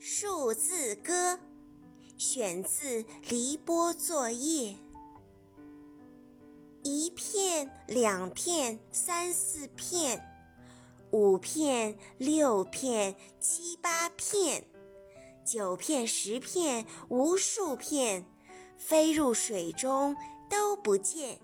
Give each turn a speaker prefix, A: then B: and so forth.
A: 数字歌选自黎波作业，一片、两片、三四片、五片、六片、七八片、九片、十片、无数片，飞入水中都不见。